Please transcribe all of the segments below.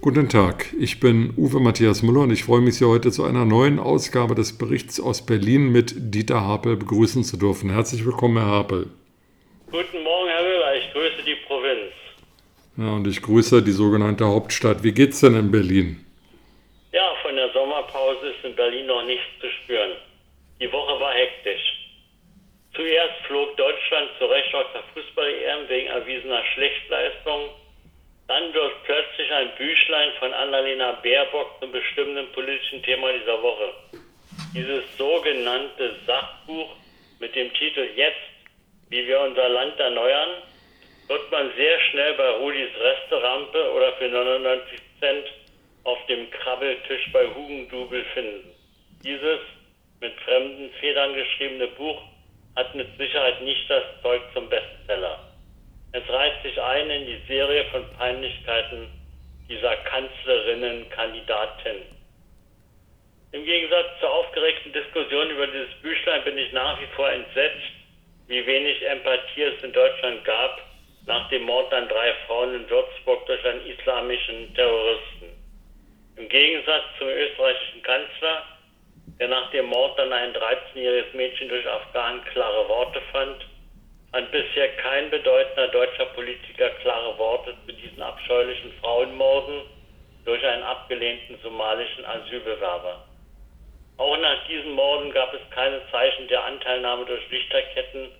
Guten Tag, ich bin Uwe Matthias Müller und ich freue mich, Sie heute zu einer neuen Ausgabe des Berichts aus Berlin mit Dieter Harpel begrüßen zu dürfen. Herzlich willkommen, Herr Harpel. Guten Morgen, Herr Müller, ich grüße die Provinz. Ja, und ich grüße die sogenannte Hauptstadt. Wie geht's denn in Berlin? Ja, von der Sommerpause ist in Berlin noch nichts zu spüren. Die Woche war hektisch. Zuerst flog Deutschland zu Recht aus der Fußball-EM wegen erwiesener Schlechtleistungen dann wird plötzlich ein Büchlein von Annalena Baerbock zum bestimmenden politischen Thema dieser Woche. Dieses sogenannte Sachbuch mit dem Titel Jetzt, wie wir unser Land erneuern, wird man sehr schnell bei Rudis Resterampe oder für 99 Cent auf dem Krabbeltisch bei Hugendubel finden. Dieses mit fremden Federn geschriebene Buch hat mit Sicherheit nicht das Zeug zum Bestseller. Es reiht sich ein in die Serie von Peinlichkeiten dieser Kanzlerinnen-Kandidatin. Im Gegensatz zur aufgeregten Diskussion über dieses Büchlein bin ich nach wie vor entsetzt, wie wenig Empathie es in Deutschland gab nach dem Mord an drei Frauen in Würzburg durch einen islamischen Terroristen. Im Gegensatz zum österreichischen Kanzler, der nach dem Mord an ein 13-jähriges Mädchen durch Afghanen klare Worte fand, hat bisher kein bedeutender deutscher Politiker klare Worte zu diesen abscheulichen Frauenmorden durch einen abgelehnten somalischen Asylbewerber. Auch nach diesen Morden gab es keine Zeichen der Anteilnahme durch Lichterketten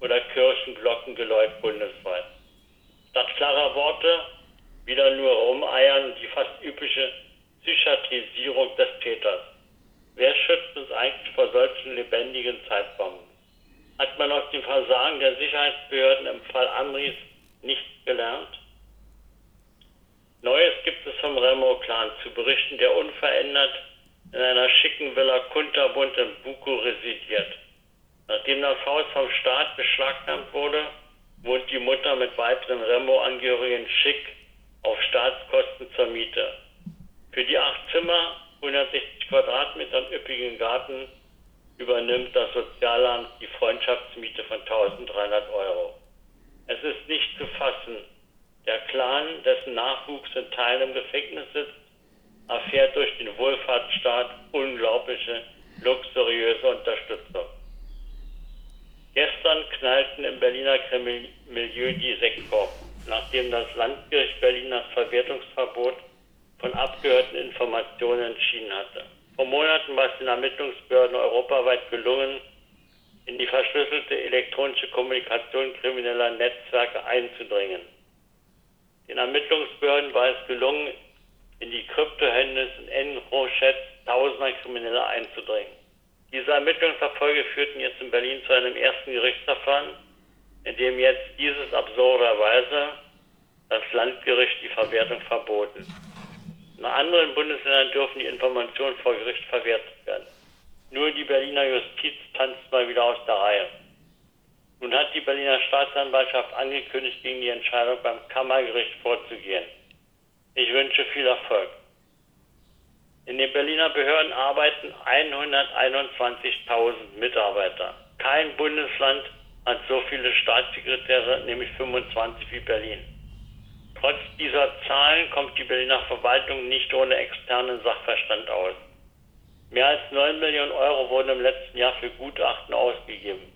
oder Kirchenglockengeläut bundesweit. Statt klarer Worte wieder nur Rumeiern und die fast übliche Psychiatrisierung des Täters. Wer schützt uns eigentlich vor solchen lebendigen Zeitbomben? Hat man aus dem Versagen der Sicherheitsbehörden im Fall Amris nichts gelernt? Neues gibt es vom Remo-Clan zu berichten, der unverändert in einer schicken Villa Kunterbund in Buko residiert. Nachdem das Haus vom Staat beschlagnahmt wurde, wohnt die Mutter mit weiteren Remo-Angehörigen schick auf Staatskosten zur Miete. Für die acht Zimmer, 160 Quadratmeter üppigen Garten übernimmt das Sozialamt die Freundschaftsmiete von 1300 Euro. Es ist nicht zu fassen. Der Clan, dessen Nachwuchs in Teilen im Gefängnis sitzt, erfährt durch den Wohlfahrtsstaat unglaubliche, luxuriöse Unterstützung. Gestern knallten im Berliner Milieu die Sektkorken, nachdem das Landgericht Berlin das Verwertungsverbot von abgehörten Informationen entschieden hatte. Vor Monaten war es den Ermittlungsbehörden europaweit gelungen, in die verschlüsselte elektronische Kommunikation krimineller Netzwerke einzudringen. Den Ermittlungsbehörden war es gelungen, in die Kryptohändler und Enrochats tausender Krimineller einzudringen. Diese Ermittlungserfolge führten jetzt in Berlin zu einem ersten Gerichtsverfahren, in dem jetzt dieses absurderweise das Landgericht die Verwertung verboten. In anderen Bundesländern dürfen die Informationen vor Gericht verwertet werden. Nur die Berliner Justiz tanzt mal wieder aus der Reihe. Nun hat die Berliner Staatsanwaltschaft angekündigt, gegen die Entscheidung beim Kammergericht vorzugehen. Ich wünsche viel Erfolg. In den Berliner Behörden arbeiten 121.000 Mitarbeiter. Kein Bundesland hat so viele Staatssekretäre, nämlich 25 wie Berlin. Trotz dieser Zahlen kommt die Berliner Verwaltung nicht ohne externen Sachverstand aus. Mehr als 9 Millionen Euro wurden im letzten Jahr für Gutachten ausgegeben.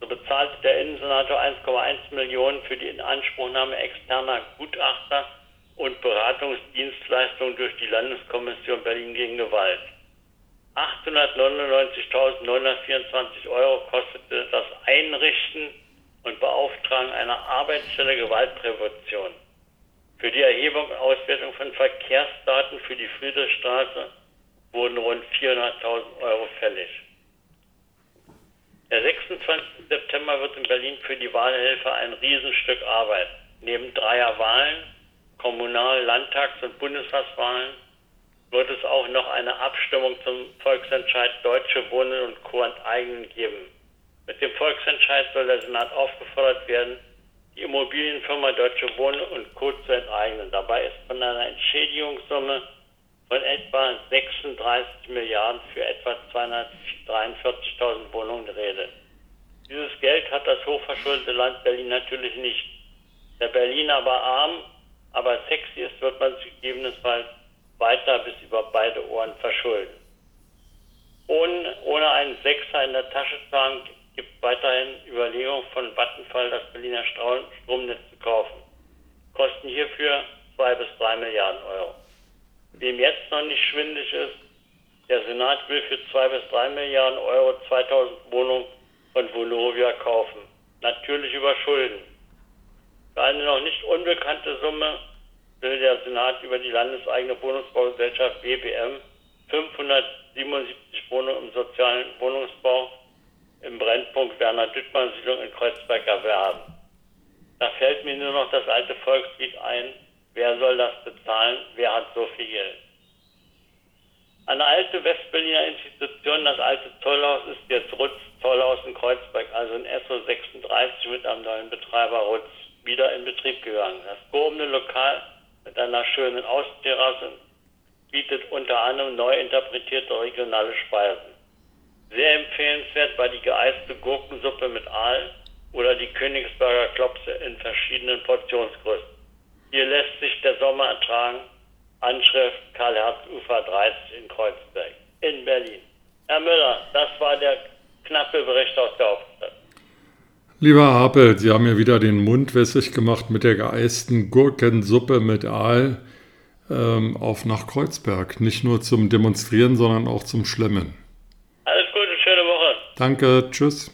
So bezahlte der Innensenator 1,1 Millionen für die Inanspruchnahme externer Gutachter und Beratungsdienstleistungen durch die Landeskommission Berlin gegen Gewalt. 899.924 Euro kostete das Einrichten und Beauftragen einer Arbeitsstelle Gewaltprävention. Für die Erhebung und Auswertung von Verkehrsdaten für die Friedrichstraße wurden rund 400.000 Euro fällig. Der 26. September wird in Berlin für die Wahlhelfer ein Riesenstück Arbeit. Neben dreier Wahlen, Kommunal-, Landtags- und Bundestagswahlen, wird es auch noch eine Abstimmung zum Volksentscheid Deutsche Wohnen und Co. enteignen geben. Mit dem Volksentscheid soll der Senat aufgefordert werden, die Immobilienfirma Deutsche Wohnen und Co. zu enteignen. Dabei ist von einer Entschädigungssumme von etwa 36 Milliarden für etwa 243.000 Wohnungen die Rede. Dieses Geld hat das hochverschuldete Land Berlin natürlich nicht. Der Berliner aber arm, aber sexy ist, wird man sich gegebenenfalls weiter bis über beide Ohren verschulden. Ohne, ohne einen Sechser in der Tasche zu haben, gibt weiterhin Überlegungen von Vattenfall, das Berliner Stromnetz zu kaufen. Kosten hierfür zwei bis drei Milliarden Euro. Wem jetzt noch nicht schwindlig ist, der Senat will für zwei bis drei Milliarden Euro 2000 Wohnungen von Vonovia kaufen. Natürlich über Schulden. Für eine noch nicht unbekannte Summe will der Senat über die landeseigene Wohnungsbaugesellschaft BBM 577 Wohnungen im sozialen Wohnungsbau im Brennpunkt Werner Düttmann Siedlung in Kreuzberg erwerben. Da fällt mir nur noch das alte Volkslied ein, wer soll das bezahlen, wer hat so viel Geld. Eine alte Westberliner Institution, das alte Zollhaus, ist jetzt Rutz Zollhaus in Kreuzberg, also in SO 36 mit einem neuen Betreiber Rutz, wieder in Betrieb gegangen. Das gehobene Lokal mit einer schönen Austerrasse bietet unter anderem neu interpretierte regionale Speisen. Sehr empfehlenswert war die geeiste Gurkensuppe mit Aal oder die Königsberger Klopse in verschiedenen Portionsgrößen. Hier lässt sich der Sommer ertragen. Anschrift Karl-Herz-Ufer 30 in Kreuzberg in Berlin. Herr Müller, das war der knappe Bericht aus der Hauptstadt. Lieber Harpel, Sie haben mir wieder den Mund wässrig gemacht mit der geeisten Gurkensuppe mit Aal ähm, auf nach Kreuzberg. Nicht nur zum Demonstrieren, sondern auch zum Schlemmen. Danke, tschüss.